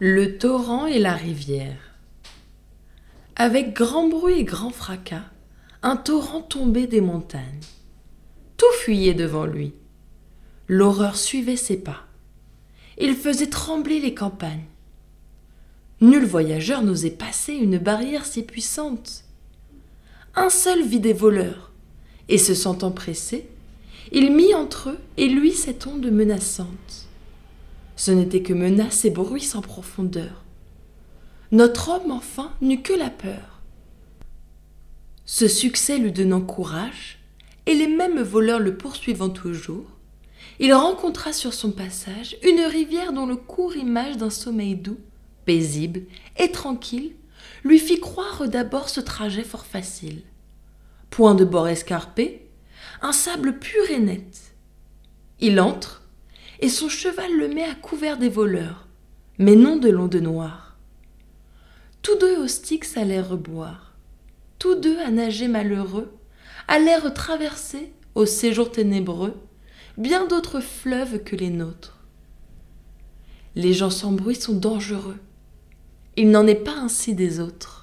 Le torrent et la rivière. Avec grand bruit et grand fracas, un torrent tombait des montagnes. Tout fuyait devant lui. L'horreur suivait ses pas. Il faisait trembler les campagnes. Nul voyageur n'osait passer une barrière si puissante. Un seul vit des voleurs, et se sentant pressé, il mit entre eux et lui cette onde menaçante. Ce n'était que menaces et bruits sans profondeur. Notre homme, enfin, n'eut que la peur. Ce succès lui donnant courage, et les mêmes voleurs le poursuivant toujours, il rencontra sur son passage une rivière dont le court image d'un sommeil doux, paisible et tranquille lui fit croire d'abord ce trajet fort facile. Point de bord escarpé, un sable pur et net. Il entre, et son cheval le met à couvert des voleurs, mais non de l'onde noire. Tous deux au Styx allèrent boire, tous deux à nager malheureux, allèrent traverser, au séjour ténébreux, bien d'autres fleuves que les nôtres. Les gens sans bruit sont dangereux, il n'en est pas ainsi des autres.